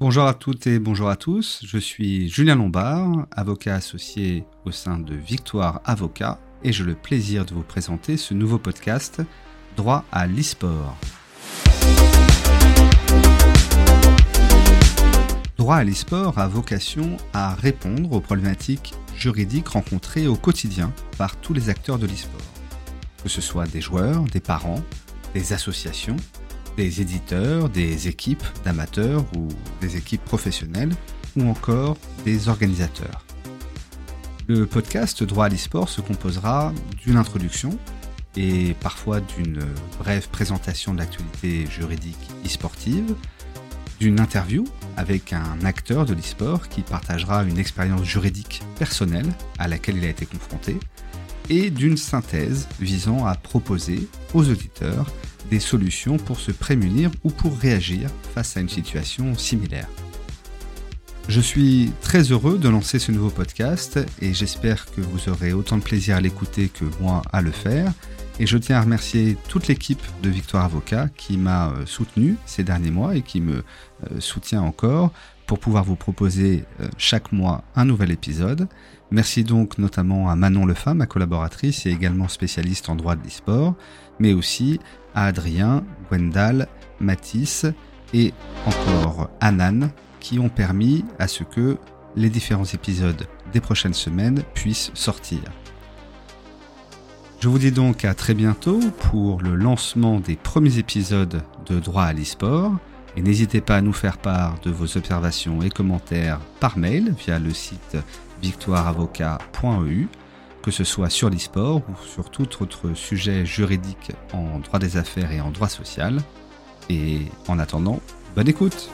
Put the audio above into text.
Bonjour à toutes et bonjour à tous, je suis Julien Lombard, avocat associé au sein de Victoire Avocat et j'ai le plaisir de vous présenter ce nouveau podcast Droit à l'e-sport. Droit à l'e-sport a vocation à répondre aux problématiques juridiques rencontrées au quotidien par tous les acteurs de l'e-sport, que ce soit des joueurs, des parents, des associations, des éditeurs, des équipes d'amateurs ou des équipes professionnelles ou encore des organisateurs. Le podcast Droit à l'e-sport se composera d'une introduction et parfois d'une brève présentation de l'actualité juridique e-sportive, d'une interview avec un acteur de l'e-sport qui partagera une expérience juridique personnelle à laquelle il a été confronté, et d'une synthèse visant à proposer aux auditeurs des solutions pour se prémunir ou pour réagir face à une situation similaire. Je suis très heureux de lancer ce nouveau podcast et j'espère que vous aurez autant de plaisir à l'écouter que moi à le faire. Et je tiens à remercier toute l'équipe de Victoire Avocat qui m'a euh, soutenu ces derniers mois et qui me euh, soutient encore pour pouvoir vous proposer euh, chaque mois un nouvel épisode. Merci donc notamment à Manon Lefa, ma collaboratrice et également spécialiste en droit de l'e-sport, mais aussi à Adrien, Gwendal, Mathis et encore Anan qui ont permis à ce que les différents épisodes des prochaines semaines puissent sortir. Je vous dis donc à très bientôt pour le lancement des premiers épisodes de Droit à l'e-sport. Et n'hésitez pas à nous faire part de vos observations et commentaires par mail via le site victoireavocat.eu, que ce soit sur l'e-sport ou sur tout autre sujet juridique en droit des affaires et en droit social. Et en attendant, bonne écoute